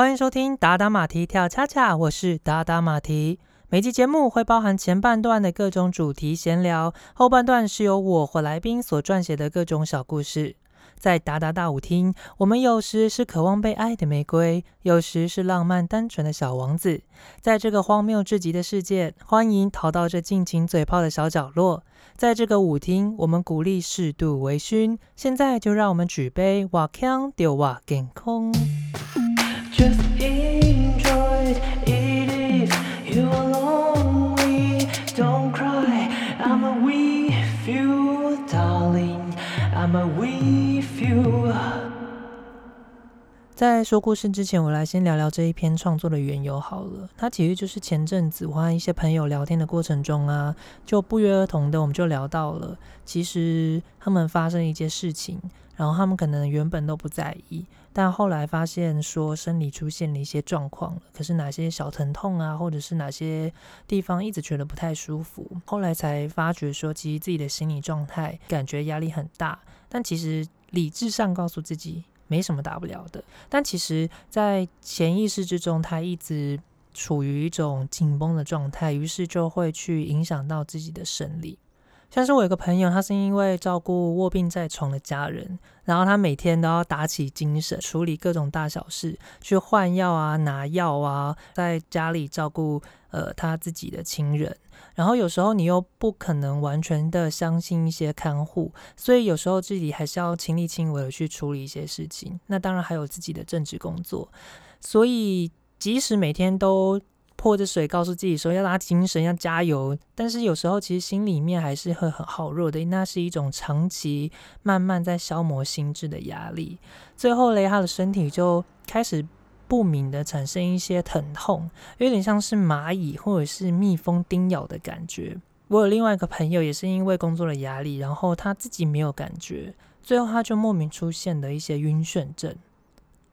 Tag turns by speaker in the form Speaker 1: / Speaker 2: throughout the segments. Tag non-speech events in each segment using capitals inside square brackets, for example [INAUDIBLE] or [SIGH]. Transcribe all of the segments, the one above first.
Speaker 1: 欢迎收听达达马蹄跳恰恰，我是达达马蹄。每集节目会包含前半段的各种主题闲聊，后半段是由我或来宾所撰写的各种小故事。在达达大舞厅，我们有时是渴望被爱的玫瑰，有时是浪漫单纯的小王子。在这个荒谬至极的世界，欢迎逃到这尽情嘴炮的小角落。在这个舞厅，我们鼓励适度微醺。现在就让我们举杯，瓦康丢瓦健空。Just enjoy it if you're lonely. Don't cry, I'm a with you, darling. I'm a with you. 在说故事之前，我来先聊聊这一篇创作的缘由好了。它其实就是前阵子我和一些朋友聊天的过程中啊，就不约而同的我们就聊到了，其实他们发生一件事情，然后他们可能原本都不在意。但后来发现说生理出现了一些状况了，可是哪些小疼痛啊，或者是哪些地方一直觉得不太舒服，后来才发觉说其实自己的心理状态感觉压力很大，但其实理智上告诉自己没什么大不了的，但其实在潜意识之中，他一直处于一种紧绷的状态，于是就会去影响到自己的生理。像是我有个朋友，他是因为照顾卧病在床的家人，然后他每天都要打起精神处理各种大小事，去换药啊、拿药啊，在家里照顾呃他自己的亲人。然后有时候你又不可能完全的相信一些看护，所以有时候自己还是要亲力亲为的去处理一些事情。那当然还有自己的正职工作，所以即使每天都。泼着水，告诉自己说要拉精神，要加油。但是有时候其实心里面还是会很好弱的，那是一种长期慢慢在消磨心智的压力。最后嘞，他的身体就开始不明的产生一些疼痛，有点像是蚂蚁或者是蜜蜂叮咬的感觉。我有另外一个朋友，也是因为工作的压力，然后他自己没有感觉，最后他就莫名出现了一些晕眩症。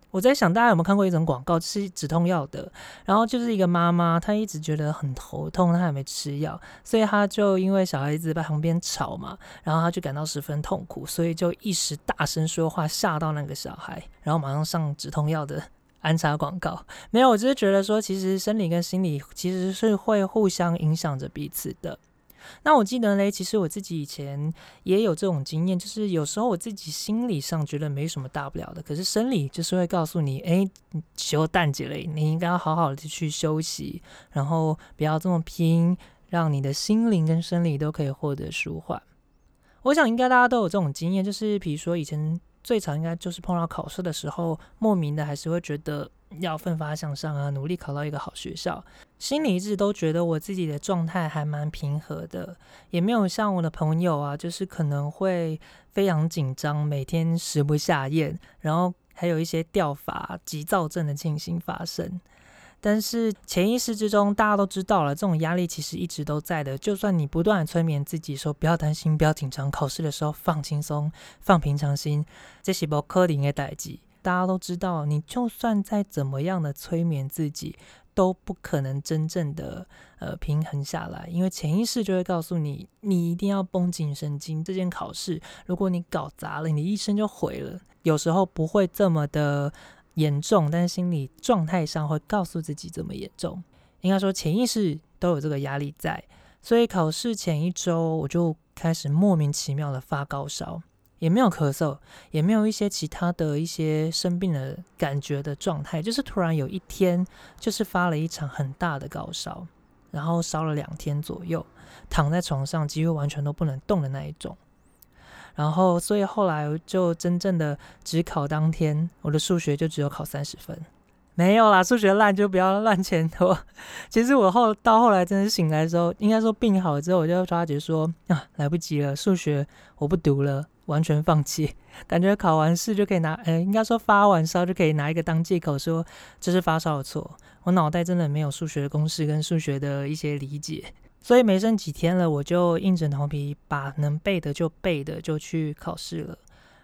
Speaker 1: 我在想，大家有没有看过一种广告，是止痛药的。然后就是一个妈妈，她一直觉得很头痛，她还没吃药，所以她就因为小孩子在旁边吵嘛，然后她就感到十分痛苦，所以就一时大声说话，吓到那个小孩，然后马上上止痛药的安插广告。没有，我只是觉得说，其实生理跟心理其实是会互相影响着彼此的。那我记得嘞，其实我自己以前也有这种经验，就是有时候我自己心理上觉得没什么大不了的，可是生理就是会告诉你，哎，休淡季嘞，你应该要好好的去休息，然后不要这么拼，让你的心灵跟生理都可以获得舒缓。我想应该大家都有这种经验，就是比如说以前最常应该就是碰到考试的时候，莫名的还是会觉得。要奋发向上啊，努力考到一个好学校。心里一直都觉得我自己的状态还蛮平和的，也没有像我的朋友啊，就是可能会非常紧张，每天食不下咽，然后还有一些掉发、急躁症的情形发生。但是潜意识之中，大家都知道了，这种压力其实一直都在的。就算你不断催眠自己说不要担心、不要紧张，考试的时候放轻松、放平常心，这是不可能的代际。大家都知道，你就算再怎么样的催眠自己，都不可能真正的呃平衡下来，因为潜意识就会告诉你，你一定要绷紧神经。这件考试，如果你搞砸了，你一生就毁了。有时候不会这么的严重，但是心理状态上会告诉自己这么严重。应该说，潜意识都有这个压力在，所以考试前一周，我就开始莫名其妙的发高烧。也没有咳嗽，也没有一些其他的一些生病的感觉的状态，就是突然有一天，就是发了一场很大的高烧，然后烧了两天左右，躺在床上几乎完全都不能动的那一种。然后，所以后来就真正的只考当天，我的数学就只有考三十分，没有啦，数学烂就不要乱前头。[LAUGHS] 其实我后到后来真的醒来的时候，应该说病好之后，我就发觉说啊，来不及了，数学我不读了。完全放弃，[LAUGHS] 感觉考完试就可以拿，呃，应该说发完烧就可以拿一个当借口说这是发烧的错。我脑袋真的没有数学的公式跟数学的一些理解，所以没剩几天了，我就硬着头皮把能背的就背的就去考试了。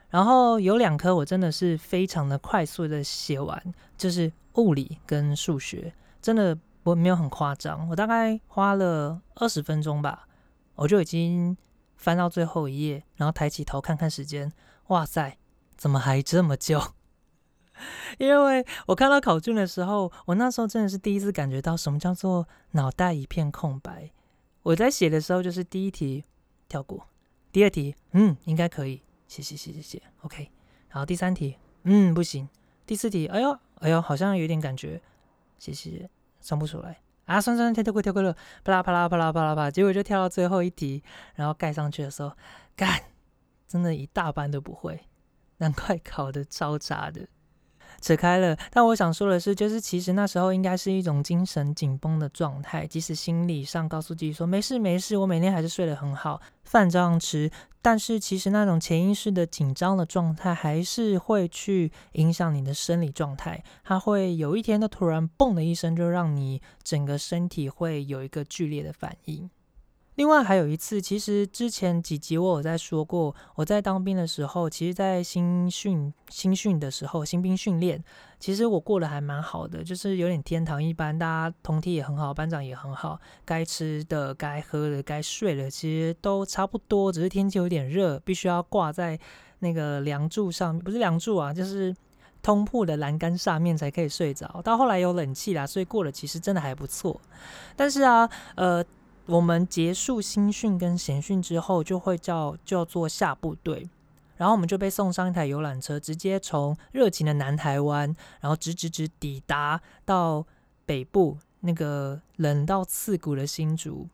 Speaker 1: 然后有两科我真的是非常的快速的写完，就是物理跟数学，真的我没有很夸张，我大概花了二十分钟吧，我就已经。翻到最后一页，然后抬起头看看时间，哇塞，怎么还这么久？[LAUGHS] 因为我看到考卷的时候，我那时候真的是第一次感觉到什么叫做脑袋一片空白。我在写的时候，就是第一题跳过，第二题嗯应该可以，写写写写写，OK。然后第三题嗯不行，第四题哎呦哎呦好像有点感觉，写写算不出来啊，算算跳过跳过了，啪啦啪啦啪啦啪啦啪，结果就跳到最后一题，然后盖上去的时候，干，真的一大半都不会，难怪考的超差的。扯开了，但我想说的是，就是其实那时候应该是一种精神紧绷的状态，即使心理上告诉自己说没事没事，我每天还是睡得很好，饭照样吃，但是其实那种潜意识的紧张的状态还是会去影响你的生理状态，它会有一天的突然嘣的一声，就让你整个身体会有一个剧烈的反应。另外还有一次，其实之前几集我有在说过，我在当兵的时候，其实，在新训新训的时候，新兵训练，其实我过得还蛮好的，就是有点天堂一般，大家同体也很好，班长也很好，该吃的、该喝的、该睡的，其实都差不多，只是天气有点热，必须要挂在那个梁柱上，不是梁柱啊，就是通铺的栏杆上面才可以睡着。到后来有冷气啦，所以过得其实真的还不错。但是啊，呃。我们结束新训跟闲训之后，就会叫叫做下部队，然后我们就被送上一台游览车，直接从热情的南台湾，然后直直直抵达到北部那个冷到刺骨的新竹。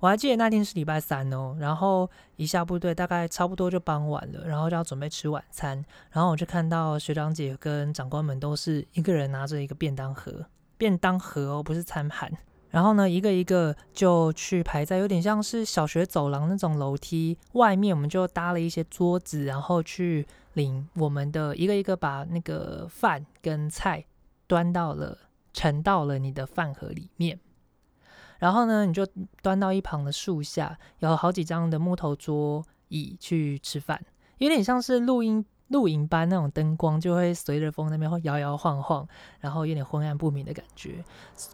Speaker 1: 我还记得那天是礼拜三哦，然后一下部队大概差不多就傍晚了，然后就要准备吃晚餐，然后我就看到学长姐跟长官们都是一个人拿着一个便当盒，便当盒哦，不是餐盘。然后呢，一个一个就去排在有点像是小学走廊那种楼梯外面，我们就搭了一些桌子，然后去领我们的一个一个把那个饭跟菜端到了盛到了你的饭盒里面。然后呢，你就端到一旁的树下，有好几张的木头桌椅去吃饭，有点像是录音。露营般那种灯光就会随着风那边摇摇晃晃，然后有点昏暗不明的感觉。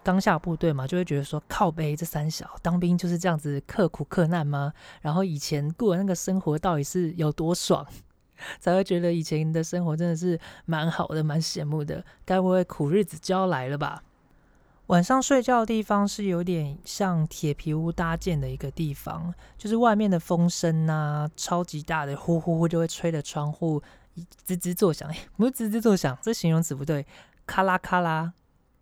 Speaker 1: 刚下部队嘛，就会觉得说靠背这三小当兵就是这样子刻苦克难吗？然后以前过的那个生活到底是有多爽，[LAUGHS] 才会觉得以前的生活真的是蛮好的，蛮羡慕的。该不会苦日子就要来了吧？晚上睡觉的地方是有点像铁皮屋搭建的一个地方，就是外面的风声呐，超级大的呼呼呼就会吹的窗户。吱吱作响，不是吱吱作响，这形容词不对。咔啦咔啦，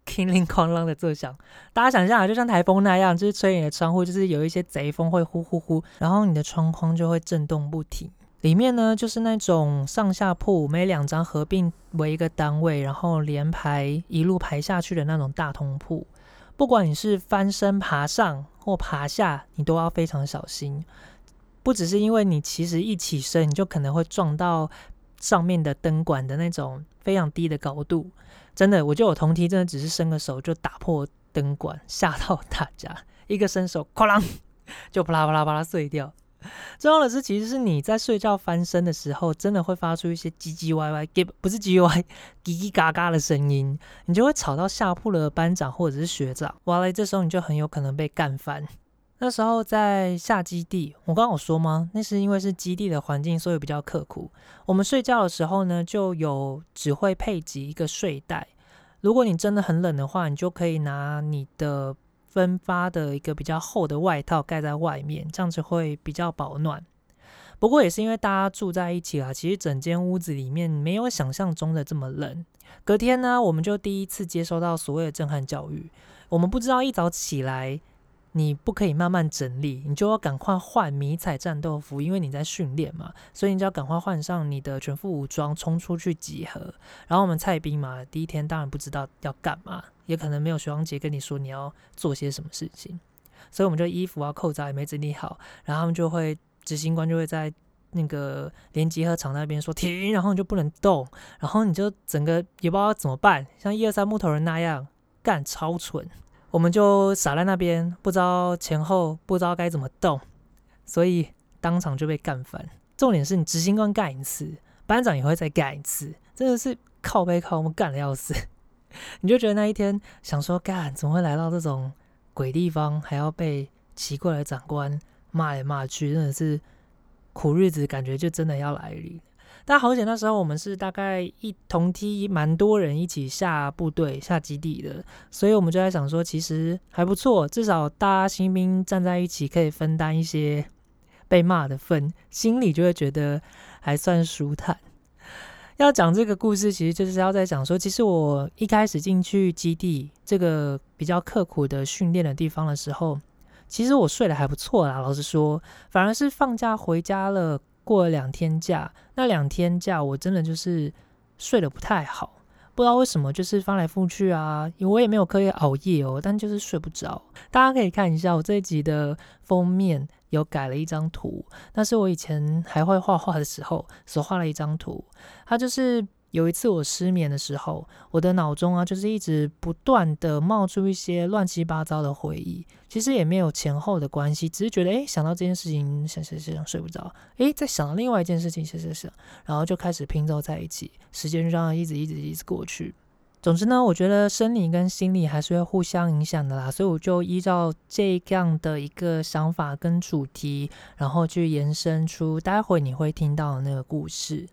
Speaker 1: 叮铃哐啷的作响。大家想象啊，就像台风那样，就是吹你的窗户，就是有一些贼风会呼呼呼，然后你的窗框就会震动不停。里面呢，就是那种上下铺，每两张合并为一个单位，然后连排一路排下去的那种大通铺。不管你是翻身爬上或爬下，你都要非常小心。不只是因为你其实一起身，你就可能会撞到。上面的灯管的那种非常低的高度，真的，我觉得我同梯真的只是伸个手就打破灯管，吓到大家。一个伸手，哐啷，[LAUGHS] 就啪啦啪啦啪啦碎掉。重要的是，其实是你在睡觉翻身的时候，真的会发出一些唧唧歪歪，不是唧唧歪，叽叽嘎嘎的声音，你就会吵到下铺的班长或者是学长。哇嘞，这时候你就很有可能被干翻。那时候在下基地，我刚刚有说吗？那是因为是基地的环境，所以比较刻苦。我们睡觉的时候呢，就有只会配给一个睡袋。如果你真的很冷的话，你就可以拿你的分发的一个比较厚的外套盖在外面，这样子会比较保暖。不过也是因为大家住在一起啊，其实整间屋子里面没有想象中的这么冷。隔天呢，我们就第一次接收到所谓的震撼教育。我们不知道一早起来。你不可以慢慢整理，你就要赶快换迷彩战斗服，因为你在训练嘛，所以你就要赶快换上你的全副武装，冲出去集合。然后我们菜兵嘛，第一天当然不知道要干嘛，也可能没有学长姐跟你说你要做些什么事情，所以我们就衣服啊、扣子也没整理好，然后他们就会执行官就会在那个连集合场那边说停，然后你就不能动，然后你就整个也不知道怎么办，像一二三木头人那样干，超蠢。我们就傻在那边，不知道前后，不知道该怎么动，所以当场就被干翻。重点是你执行官干一次，班长也会再干一次，真的是靠背靠，我们干的要死。[LAUGHS] 你就觉得那一天想说干，怎么会来到这种鬼地方，还要被奇怪的长官骂来骂去，真的是苦日子，感觉就真的要来临。但好险那时候我们是大概一同梯蛮多人一起下部队下基地的，所以我们就在想说，其实还不错，至少大家新兵站在一起可以分担一些被骂的份，心里就会觉得还算舒坦。[LAUGHS] 要讲这个故事，其实就是要在讲说，其实我一开始进去基地这个比较刻苦的训练的地方的时候，其实我睡得还不错啦。老实说，反而是放假回家了，过了两天假，那两天假我真的就是睡得不太好，不知道为什么，就是翻来覆去啊，我也没有刻意熬夜哦，但就是睡不着。大家可以看一下我这一集的封面。有改了一张图，那是我以前还会画画的时候所画了一张图。它就是有一次我失眠的时候，我的脑中啊，就是一直不断的冒出一些乱七八糟的回忆。其实也没有前后的关系，只是觉得哎，想到这件事情想想想睡不着，哎，再想到另外一件事情想想想，然后就开始拼凑在一起，时间就这样一直一直一直过去。总之呢，我觉得生理跟心理还是会互相影响的啦，所以我就依照这样的一个想法跟主题，然后去延伸出待会你会听到的那个故事。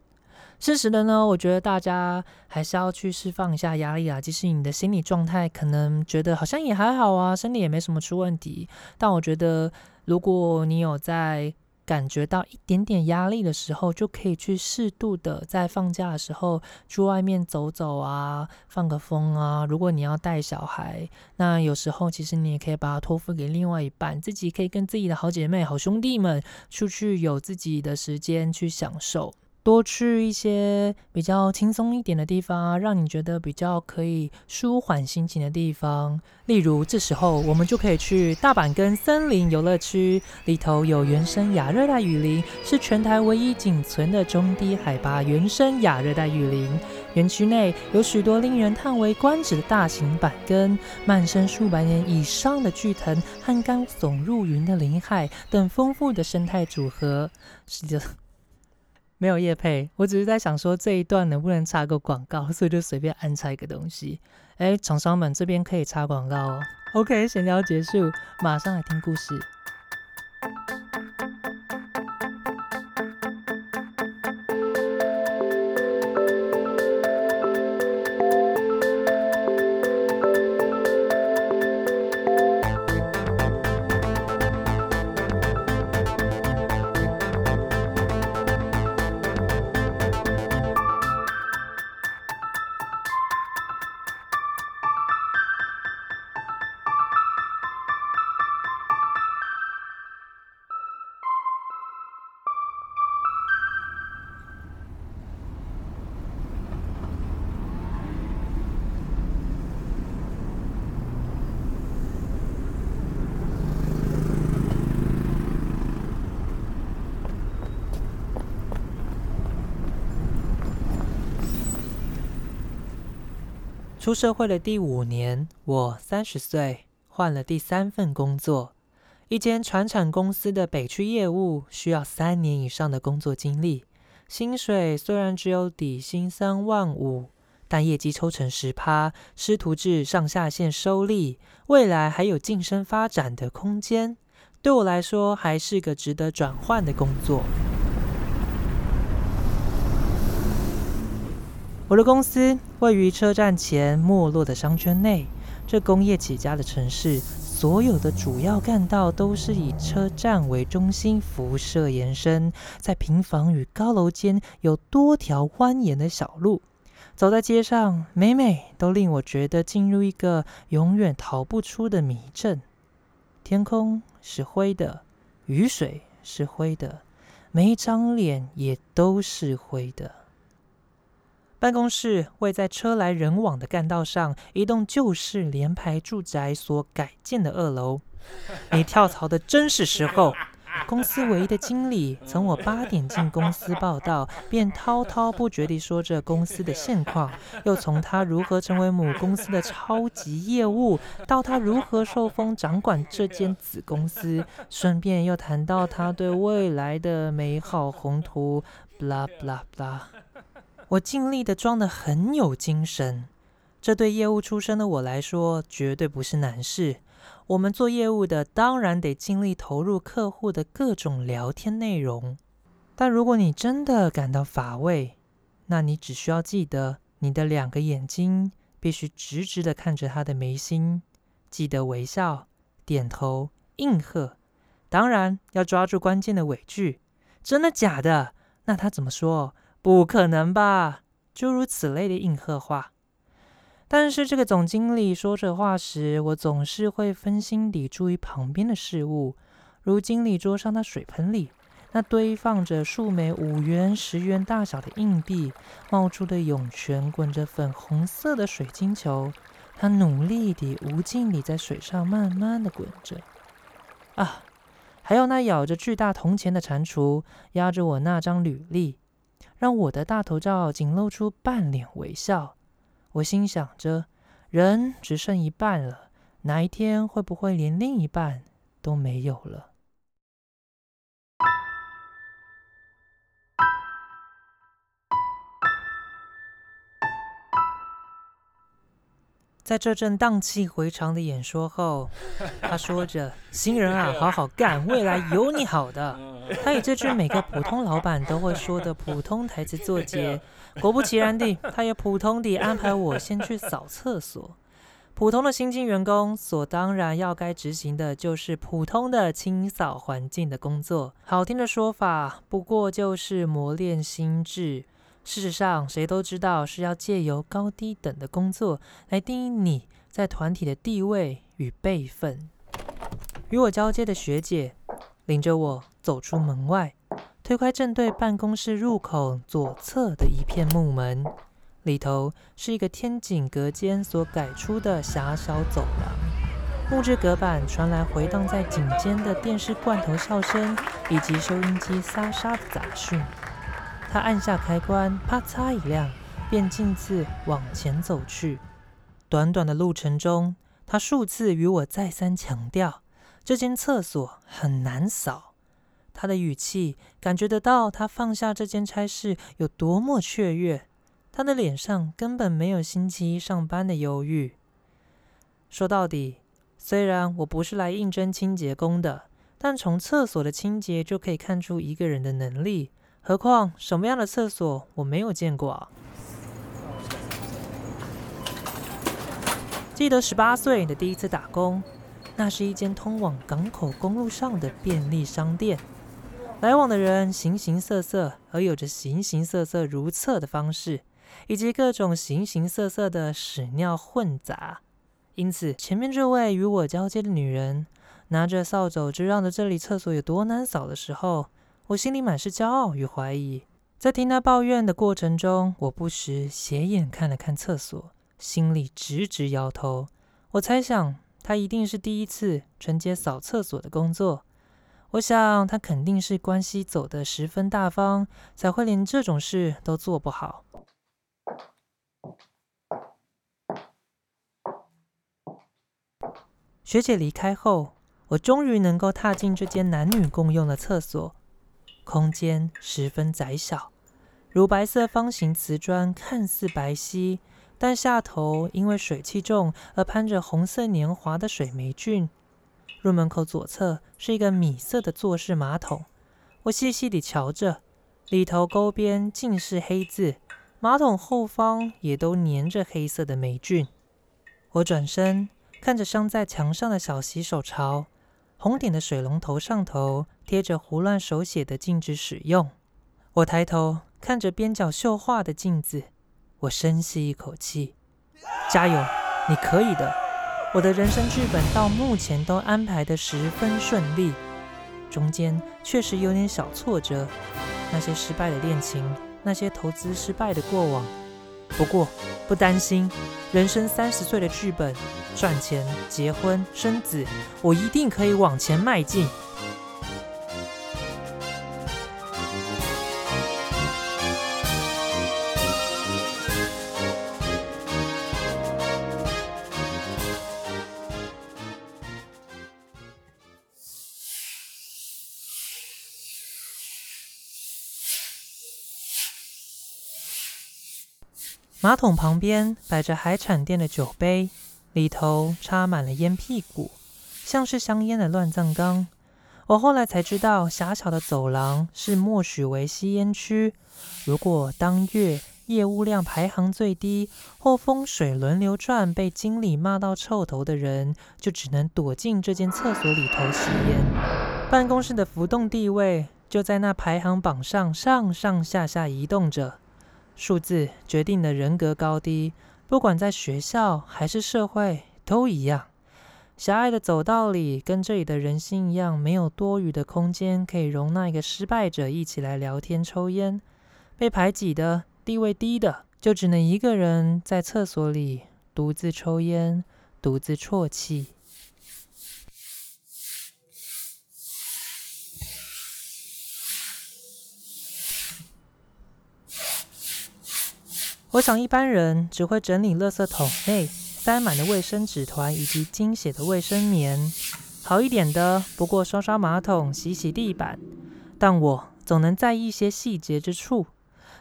Speaker 1: 事实的呢，我觉得大家还是要去释放一下压力啊。即使你的心理状态可能觉得好像也还好啊，身体也没什么出问题，但我觉得如果你有在。感觉到一点点压力的时候，就可以去适度的在放假的时候去外面走走啊，放个风啊。如果你要带小孩，那有时候其实你也可以把它托付给另外一半，自己可以跟自己的好姐妹、好兄弟们出去，有自己的时间去享受。多去一些比较轻松一点的地方，让你觉得比较可以舒缓心情的地方。例如，这时候我们就可以去大阪跟森林游乐区，里头有原生亚热带雨林，是全台唯一仅存的中低海拔原生亚热带雨林。园区内有许多令人叹为观止的大型板根、漫生数百年以上的巨藤和刚耸入云的林海等丰富的生态组合。是的。没有叶配，我只是在想说这一段能不能插个广告，所以就随便安插一个东西。哎，厂商们这边可以插广告哦。OK，闲聊结束，马上来听故事。出社会的第五年，我三十岁，换了第三份工作，一间船产公司的北区业务，需要三年以上的工作经历。薪水虽然只有底薪三万五，但业绩抽成十趴，师徒制上下线收利，未来还有晋升发展的空间。对我来说，还是个值得转换的工作。我的公司位于车站前没落的商圈内，这工业起家的城市，所有的主要干道都是以车站为中心辐射延伸，在平房与高楼间有多条蜿蜒的小路，走在街上，每每都令我觉得进入一个永远逃不出的迷阵。天空是灰的，雨水是灰的，每一张脸也都是灰的。办公室位在车来人往的干道上，一栋旧式联排住宅所改建的二楼。[LAUGHS] 你跳槽的真是时候！公司唯一的经理从我八点进公司报道，便滔滔不绝地说着公司的现况，又从他如何成为母公司的超级业务，到他如何受封掌管这间子公司，顺便又谈到他对未来的美好宏图。blah blah blah。我尽力的装的很有精神，这对业务出身的我来说绝对不是难事。我们做业务的当然得尽力投入客户的各种聊天内容。但如果你真的感到乏味，那你只需要记得，你的两个眼睛必须直直的看着他的眉心，记得微笑、点头、应和。当然要抓住关键的尾句。真的假的？那他怎么说？不可能吧？诸如此类的应和话。但是这个总经理说这话时，我总是会分心地注意旁边的事物，如经理桌上的水盆里。那堆放着数枚五元、十元大小的硬币，冒出的涌泉滚着粉红色的水晶球，它努力地、无尽地在水上慢慢地滚着。啊，还有那咬着巨大铜钱的蟾蜍，压着我那张履历，让我的大头照仅露出半脸微笑。我心想着，人只剩一半了，哪一天会不会连另一半都没有了？在这阵荡气回肠的演说后，他说着：“ [LAUGHS] 新人啊，好好干，未来有你好的。” [LAUGHS] 他以这句每个普通老板都会说的普通台词作结。果不其然地，他也普通地安排我先去扫厕所。普通的新进员工所当然要该执行的就是普通的清扫环境的工作。好听的说法，不过就是磨练心智。事实上，谁都知道是要借由高低等的工作来定义你在团体的地位与辈分。与我交接的学姐领着我走出门外，推开正对办公室入口左侧的一片木门，里头是一个天井隔间所改出的狭小走廊。木质隔板传来回荡在颈间的电视罐头笑声，以及收音机沙沙的杂讯。他按下开关，啪嚓一亮，便径自往前走去。短短的路程中，他数次与我再三强调，这间厕所很难扫。他的语气感觉得到，他放下这件差事有多么雀跃。他的脸上根本没有星期一上班的忧郁。说到底，虽然我不是来应征清洁工的，但从厕所的清洁就可以看出一个人的能力。何况什么样的厕所我没有见过？记得十八岁的第一次打工，那是一间通往港口公路上的便利商店，来往的人形形色色，而有着形形色色如厕的方式，以及各种形形色色的屎尿混杂。因此，前面这位与我交接的女人，拿着扫帚就让着这里厕所有多难扫的时候。我心里满是骄傲与怀疑，在听他抱怨的过程中，我不时斜眼看了看厕所，心里直直摇头。我猜想他一定是第一次承接扫厕所的工作，我想他肯定是关系走得十分大方，才会连这种事都做不好。学姐离开后，我终于能够踏进这间男女共用的厕所。空间十分窄小，乳白色方形瓷砖看似白皙，但下头因为水汽重而攀着红色年华的水霉菌。入门口左侧是一个米色的坐式马桶，我细细地瞧着，里头沟边尽是黑字，马桶后方也都粘着黑色的霉菌。我转身看着镶在墙上的小洗手槽。红点的水龙头上头贴着胡乱手写的“禁止使用”。我抬头看着边角绣画的镜子，我深吸一口气，加油，你可以的！我的人生剧本到目前都安排的十分顺利，中间确实有点小挫折，那些失败的恋情，那些投资失败的过往。不过不担心，人生三十岁的剧本。赚钱、结婚、生子，我一定可以往前迈进。马桶旁边摆着海产店的酒杯。里头插满了烟屁股，像是香烟的乱葬岗。我后来才知道，狭小的走廊是默许为吸烟区。如果当月业务量排行最低，或风水轮流转，被经理骂到臭头的人，就只能躲进这间厕所里头吸烟。办公室的浮动地位就在那排行榜上上上下下移动着，数字决定了人格高低，不管在学校还是社会都一样。狭隘的走道里，跟这里的人心一样，没有多余的空间可以容纳一个失败者一起来聊天抽烟。被排挤的。地位低的，就只能一个人在厕所里独自抽烟，独自啜泣。我想，一般人只会整理垃圾桶内塞满的卫生纸团以及精血的卫生棉。好一点的，不过刷刷马桶、洗洗地板。但我总能在意一些细节之处。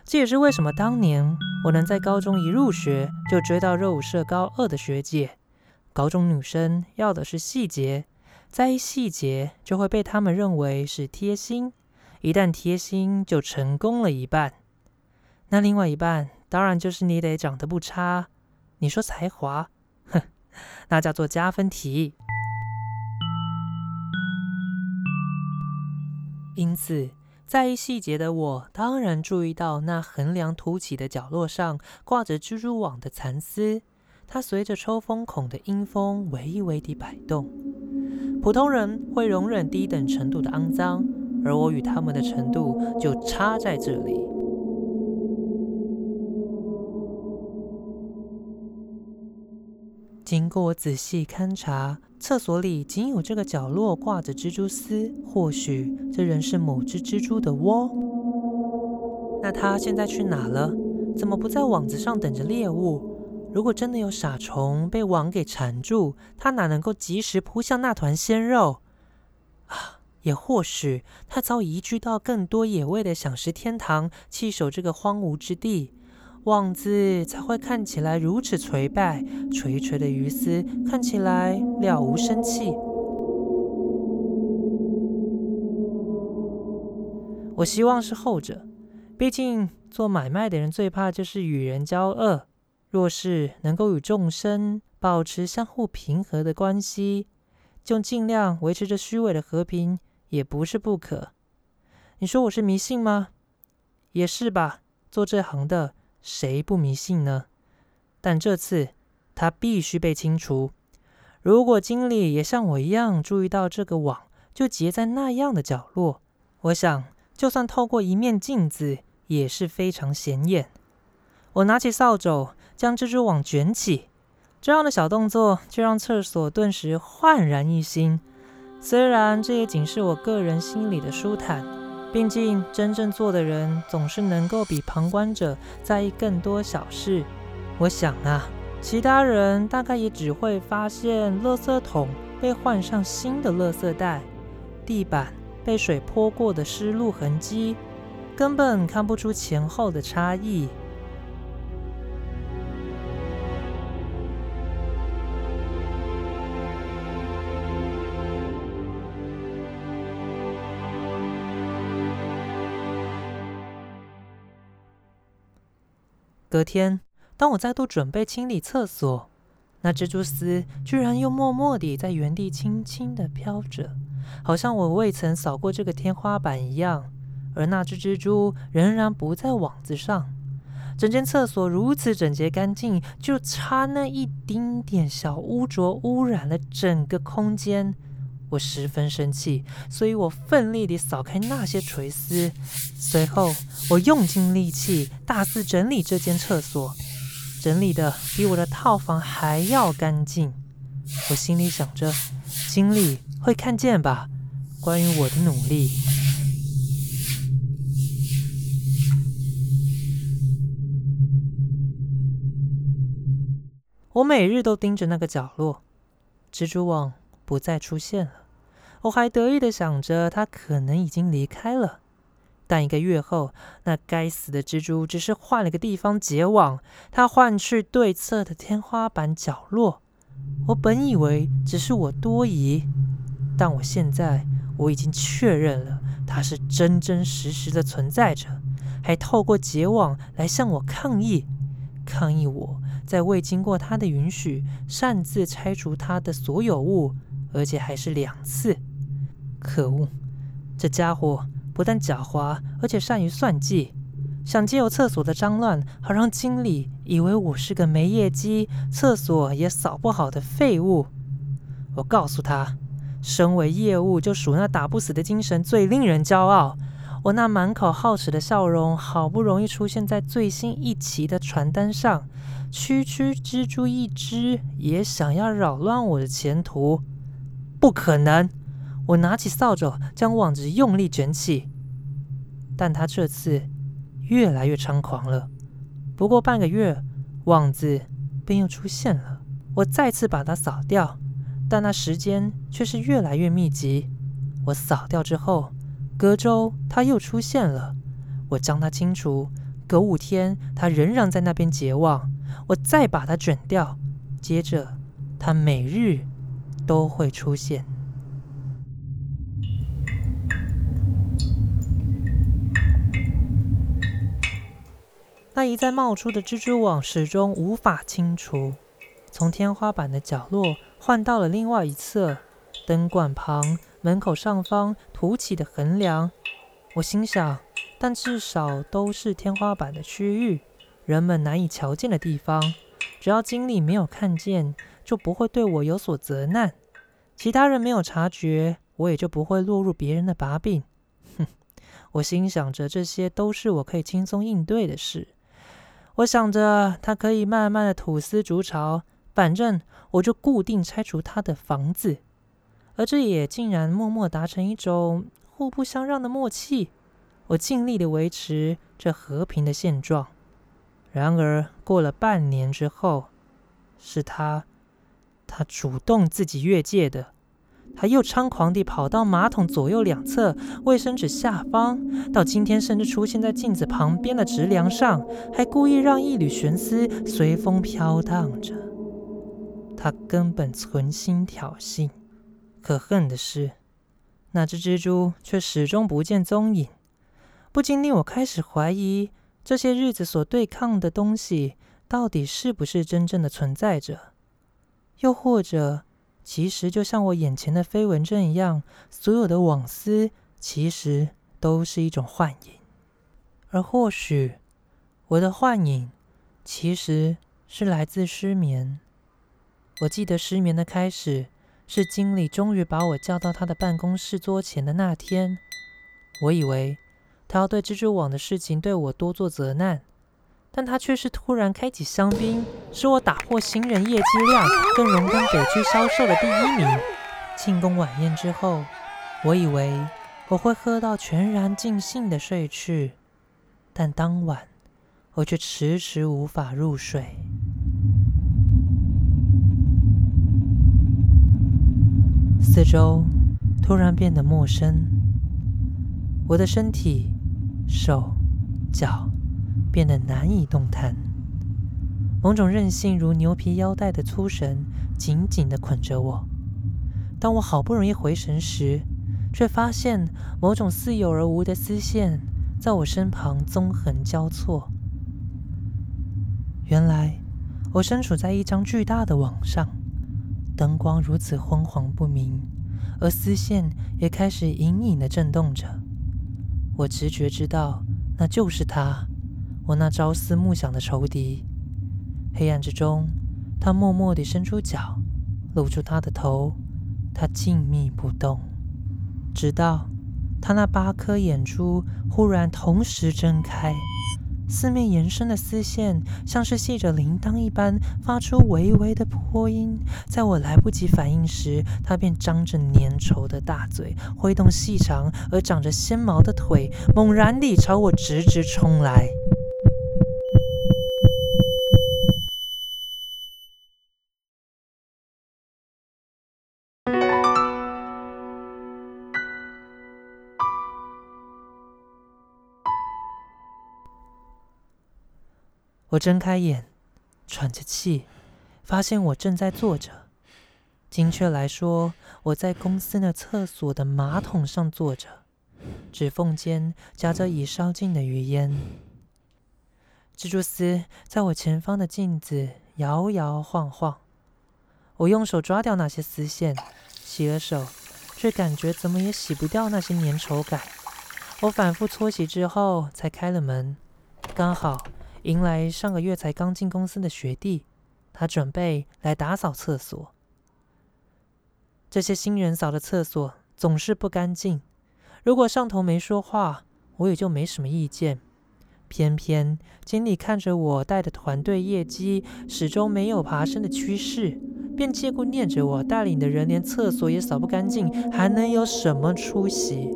Speaker 1: 这也是为什么当年我能在高中一入学就追到热舞社高二的学姐。高中女生要的是细节，在意细节就会被他们认为是贴心，一旦贴心就成功了一半。那另外一半当然就是你得长得不差。你说才华，哼，那叫做加分题。因此。在意细节的我，当然注意到那横梁凸起的角落上挂着蜘蛛网的蚕丝，它随着抽风孔的阴风微微地摆动。普通人会容忍低等程度的肮脏，而我与他们的程度就差在这里。经过我仔细勘察。厕所里仅有这个角落挂着蜘蛛丝，或许这仍是某只蜘蛛的窝。那它现在去哪了？怎么不在网子上等着猎物？如果真的有傻虫被网给缠住，它哪能够及时扑向那团鲜肉？啊，也或许它早移居到更多野味的享食天堂，弃守这个荒芜之地。妄自才会看起来如此颓败，垂垂的鱼丝看起来了无生气。我希望是后者，毕竟做买卖的人最怕就是与人交恶。若是能够与众生保持相互平和的关系，就尽量维持着虚伪的和平，也不是不可。你说我是迷信吗？也是吧，做这行的。谁不迷信呢？但这次他必须被清除。如果经理也像我一样注意到这个网就结在那样的角落，我想就算透过一面镜子也是非常显眼。我拿起扫帚将蜘蛛网卷起，这样的小动作就让厕所顿时焕然一新。虽然这也仅是我个人心里的舒坦。毕竟，真正做的人总是能够比旁观者在意更多小事。我想啊，其他人大概也只会发现垃圾桶被换上新的垃圾袋，地板被水泼过的湿路痕迹，根本看不出前后的差异。隔天，当我再度准备清理厕所，那蜘蛛丝居然又默默地在原地轻轻地飘着，好像我未曾扫过这个天花板一样。而那只蜘蛛仍然不在网子上。整间厕所如此整洁干净，就差那一丁点小污浊污染了整个空间。我十分生气，所以我奋力地扫开那些垂丝。随后，我用尽力气，大肆整理这间厕所，整理的比我的套房还要干净。我心里想着，经理会看见吧？关于我的努力，我每日都盯着那个角落，蜘蛛网。不再出现了，我还得意的想着他可能已经离开了。但一个月后，那该死的蜘蛛只是换了个地方结网，它换去对侧的天花板角落。我本以为只是我多疑，但我现在我已经确认了它是真真实实的存在着，还透过结网来向我抗议，抗议我在未经过他的允许擅自拆除他的所有物，而且还是两次。可恶，这家伙不但狡猾，而且善于算计。想借由厕所的脏乱，好让经理以为我是个没业绩、厕所也扫不好的废物。我告诉他，身为业务，就属那打不死的精神最令人骄傲。我那满口好齿的笑容，好不容易出现在最新一期的传单上。区区蜘蛛一只，也想要扰乱我的前途？不可能！我拿起扫帚，将网子用力卷起，但他这次。越来越猖狂了。不过半个月，网子便又出现了。我再次把它扫掉，但那时间却是越来越密集。我扫掉之后，隔周它又出现了。我将它清除，隔五天它仍然在那边结网。我再把它卷掉，接着它每日都会出现。那一再冒出的蜘蛛网始终无法清除，从天花板的角落换到了另外一侧灯管旁门口上方凸起的横梁。我心想，但至少都是天花板的区域，人们难以瞧见的地方，只要经理没有看见，就不会对我有所责难；其他人没有察觉，我也就不会落入别人的把柄。哼，[LAUGHS] 我心想着，这些都是我可以轻松应对的事。我想着，他可以慢慢的吐丝筑巢，反正我就固定拆除他的房子，而这也竟然默默达成一种互不相让的默契。我尽力的维持这和平的现状。然而过了半年之后，是他，他主动自己越界的。他又猖狂地跑到马桶左右两侧、卫生纸下方，到今天甚至出现在镜子旁边的直梁上，还故意让一缕悬丝随风飘荡着。他根本存心挑衅。可恨的是，那只蜘蛛却始终不见踪影，不禁令我开始怀疑，这些日子所对抗的东西，到底是不是真正的存在着？又或者……其实就像我眼前的飞蚊症一样，所有的网丝其实都是一种幻影，而或许我的幻影其实是来自失眠。我记得失眠的开始是经理终于把我叫到他的办公室桌前的那天，我以为他要对蜘蛛网的事情对我多做责难。但他却是突然开启香槟，使我打破新人业绩量跟荣登北区销售的第一名。庆功晚宴之后，我以为我会喝到全然尽兴的睡去，但当晚我却迟迟无法入睡。四周突然变得陌生，我的身体、手、脚。变得难以动弹，某种韧性如牛皮腰带的粗绳紧紧地捆着我。当我好不容易回神时，却发现某种似有而无的丝线在我身旁纵横交错。原来我身处在一张巨大的网上，灯光如此昏黄不明，而丝线也开始隐隐地震动着。我直觉知道，那就是他。我那朝思暮想的仇敌，黑暗之中，他默默地伸出脚，露出他的头。他静谧不动，直到他那八颗眼珠忽然同时睁开，四面延伸的丝线像是系着铃铛一般，发出微微的波音。在我来不及反应时，他便张着粘稠的大嘴，挥动细长而长着纤毛的腿，猛然地朝我直直冲来。我睁开眼，喘着气，发现我正在坐着。精确来说，我在公司的厕所的马桶上坐着，指缝间夹着已烧尽的余烟。蜘蛛丝在我前方的镜子摇摇晃晃，我用手抓掉那些丝线，洗了手，却感觉怎么也洗不掉那些粘稠感。我反复搓洗之后，才开了门，刚好迎来上个月才刚进公司的学弟，他准备来打扫厕所。这些新人扫的厕所总是不干净，如果上头没说话，我也就没什么意见。偏偏经理看着我带的团队业绩始终没有爬升的趋势，便借故念着我带领的人连厕所也扫不干净，还能有什么出息？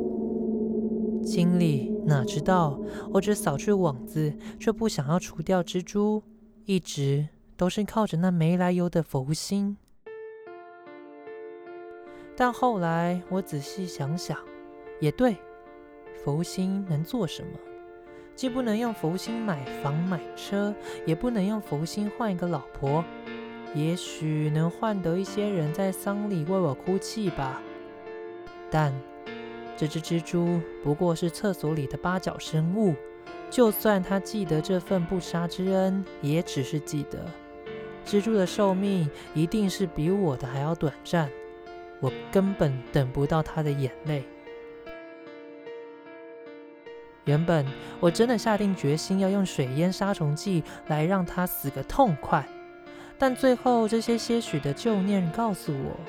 Speaker 1: 经理哪知道我只扫去网子，却不想要除掉蜘蛛，一直都是靠着那没来由的佛心。但后来我仔细想想，也对，佛心能做什么？既不能用佛心买房买车，也不能用佛心换一个老婆，也许能换得一些人在丧礼为我哭泣吧。但这只蜘蛛不过是厕所里的八角生物，就算它记得这份不杀之恩，也只是记得。蜘蛛的寿命一定是比我的还要短暂，我根本等不到它的眼泪。原本我真的下定决心要用水淹杀虫剂来让他死个痛快，但最后这些些许的旧念告诉我，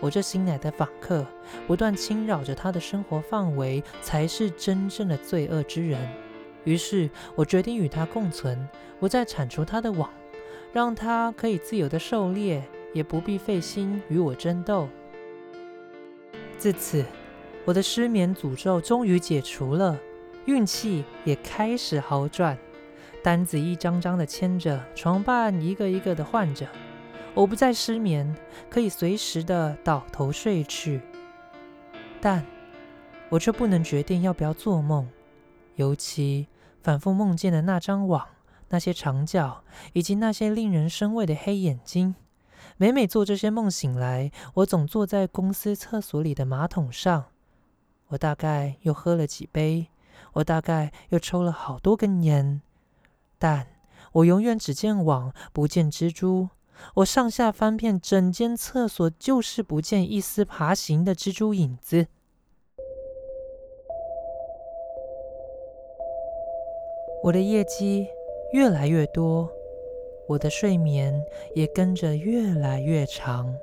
Speaker 1: 我这新来的访客不断侵扰着他的生活范围，才是真正的罪恶之人。于是我决定与他共存，不再铲除他的网，让他可以自由的狩猎，也不必费心与我争斗。自此，我的失眠诅咒终于解除了。运气也开始好转，单子一张张的签着，床伴一个一个的换着，我不再失眠，可以随时的倒头睡去。但我却不能决定要不要做梦，尤其反复梦见的那张网、那些长脚以及那些令人生畏的黑眼睛。每每做这些梦醒来，我总坐在公司厕所里的马桶上，我大概又喝了几杯。我大概又抽了好多根烟，但我永远只见网，不见蜘蛛。我上下翻遍整间厕所，就是不见一丝爬行的蜘蛛影子。我的业绩越来越多，我的睡眠也跟着越来越长，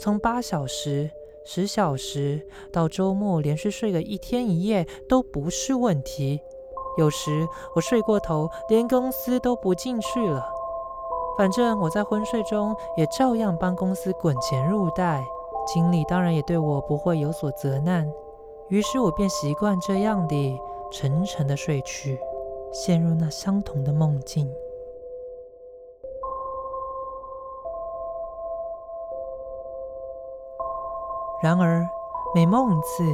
Speaker 1: 从八小时。十小时到周末连续睡个一天一夜都不是问题。有时我睡过头，连公司都不进去了。反正我在昏睡中也照样帮公司滚钱入袋，经理当然也对我不会有所责难。于是我便习惯这样的沉沉的睡去，陷入那相同的梦境。然而，每梦一次，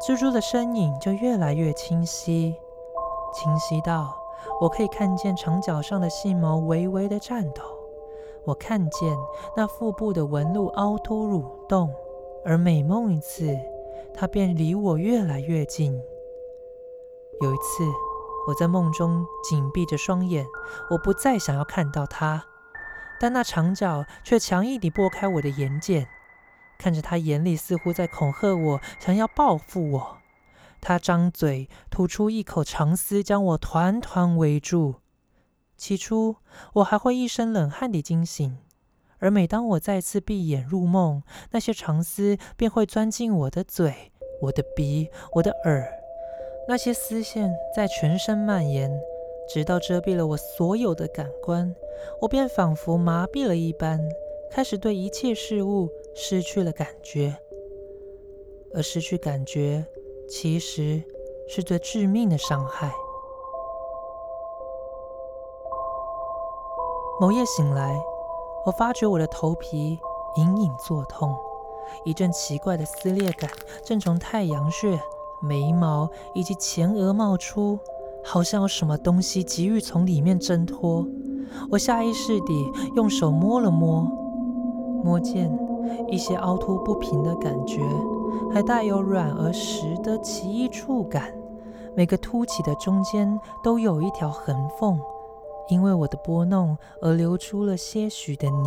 Speaker 1: 蜘蛛的身影就越来越清晰，清晰到我可以看见长角上的细毛微微的颤抖，我看见那腹部的纹路凹凸蠕动，而每梦一次，它便离我越来越近。有一次，我在梦中紧闭着双眼，我不再想要看到它，但那长角却强硬地拨开我的眼睑。看着他眼里似乎在恐吓我，想要报复我。他张嘴吐出一口长丝，将我团团围住。起初我还会一身冷汗地惊醒，而每当我再次闭眼入梦，那些长丝便会钻进我的嘴、我的鼻、我的耳。那些丝线在全身蔓延，直到遮蔽了我所有的感官，我便仿佛麻痹了一般。开始对一切事物失去了感觉，而失去感觉其实是最致命的伤害。某夜醒来，我发觉我的头皮隐隐作痛，一阵奇怪的撕裂感正从太阳穴、眉毛以及前额冒出，好像有什么东西急于从里面挣脱。我下意识地用手摸了摸。摸见一些凹凸不平的感觉，还带有软而实的奇异触感。每个凸起的中间都有一条横缝，因为我的拨弄而流出了些许的粘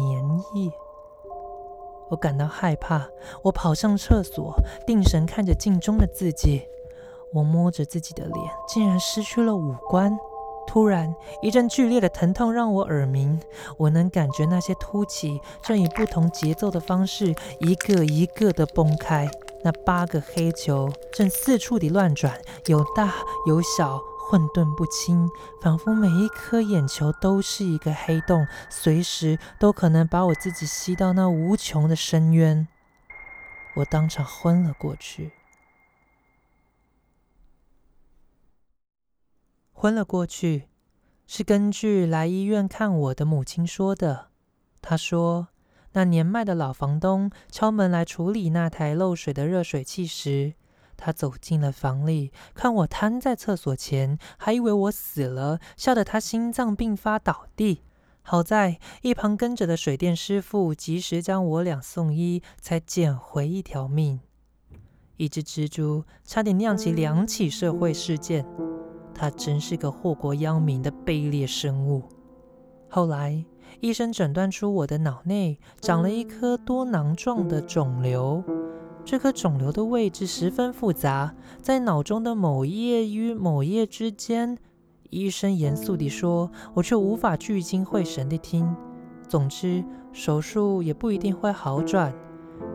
Speaker 1: 液。我感到害怕，我跑上厕所，定神看着镜中的自己。我摸着自己的脸，竟然失去了五官。突然，一阵剧烈的疼痛让我耳鸣。我能感觉那些凸起正以不同节奏的方式一个一个的崩开。那八个黑球正四处地乱转，有大有小，混沌不清，仿佛每一颗眼球都是一个黑洞，随时都可能把我自己吸到那无穷的深渊。我当场昏了过去。昏了过去，是根据来医院看我的母亲说的。她说，那年迈的老房东敲门来处理那台漏水的热水器时，他走进了房里，看我瘫在厕所前，还以为我死了，吓得他心脏病发倒地。好在一旁跟着的水电师傅及时将我俩送医，才捡回一条命。一只蜘蛛差点酿起两起社会事件。他真是个祸国殃民的卑劣生物。后来，医生诊断出我的脑内长了一颗多囊状的肿瘤。这颗肿瘤的位置十分复杂，在脑中的某叶与某叶之间。医生严肃地说，我却无法聚精会神地听。总之，手术也不一定会好转，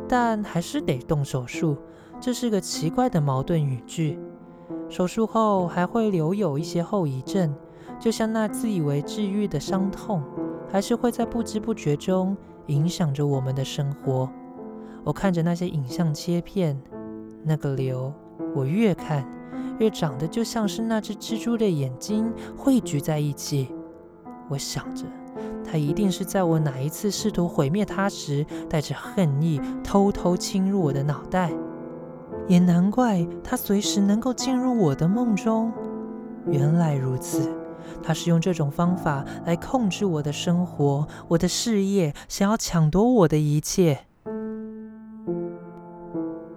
Speaker 1: 但还是得动手术。这是个奇怪的矛盾语句。手术后还会留有一些后遗症，就像那自以为治愈的伤痛，还是会在不知不觉中影响着我们的生活。我看着那些影像切片，那个瘤，我越看越长得就像是那只蜘蛛的眼睛汇聚在一起。我想着，它一定是在我哪一次试图毁灭它时，带着恨意偷偷侵入我的脑袋。也难怪它随时能够进入我的梦中。原来如此，他是用这种方法来控制我的生活、我的事业，想要抢夺我的一切。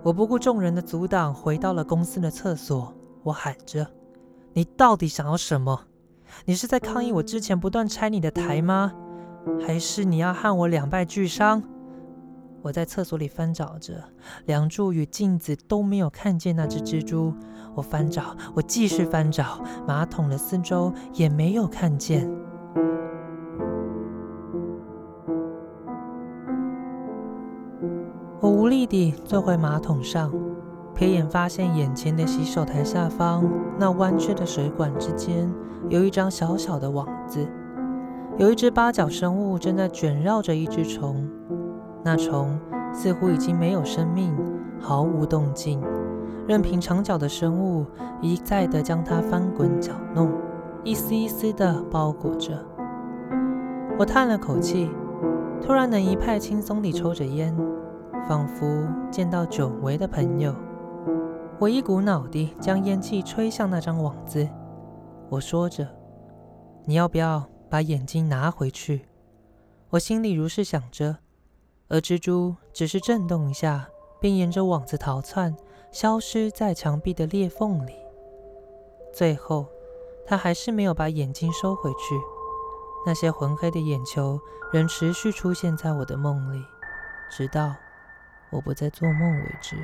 Speaker 1: 我不顾众人的阻挡，回到了公司的厕所。我喊着：“你到底想要什么？你是在抗议我之前不断拆你的台吗？还是你要和我两败俱伤？”我在厕所里翻找着，梁柱与镜子都没有看见那只蜘蛛。我翻找，我继续翻找，马桶的四周也没有看见。我无力地坐回马桶上，瞥眼发现眼前的洗手台下方那弯曲的水管之间有一张小小的网子，有一只八角生物正在卷绕着一只虫。那虫似乎已经没有生命，毫无动静，任凭长脚的生物一再地将它翻滚搅弄，一丝一丝地包裹着。我叹了口气，突然能一派轻松地抽着烟，仿佛见到久违的朋友。我一股脑地将烟气吹向那张网子，我说着：“你要不要把眼睛拿回去？”我心里如是想着。而蜘蛛只是震动一下，便沿着网子逃窜，消失在墙壁的裂缝里。最后，他还是没有把眼睛收回去。那些浑黑的眼球仍持续出现在我的梦里，直到我不再做梦为止。